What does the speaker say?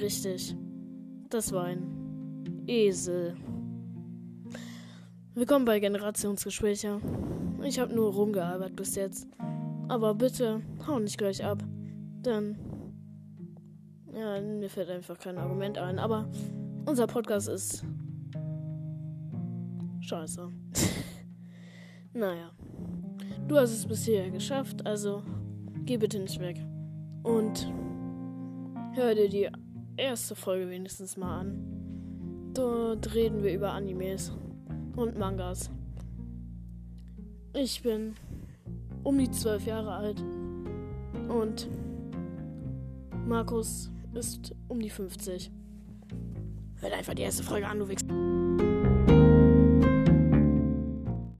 Richtig. Das war ein Esel. Willkommen bei Generationsgespräche. Ich habe nur rumgearbeitet bis jetzt. Aber bitte hau nicht gleich ab. Denn. Ja, mir fällt einfach kein Argument ein. Aber unser Podcast ist. Scheiße. naja. Du hast es bisher geschafft, also geh bitte nicht weg. Und hör dir die erste Folge wenigstens mal an. Dort reden wir über Animes und Mangas. Ich bin um die zwölf Jahre alt und Markus ist um die 50. Hört einfach die erste Folge an, du Wichser.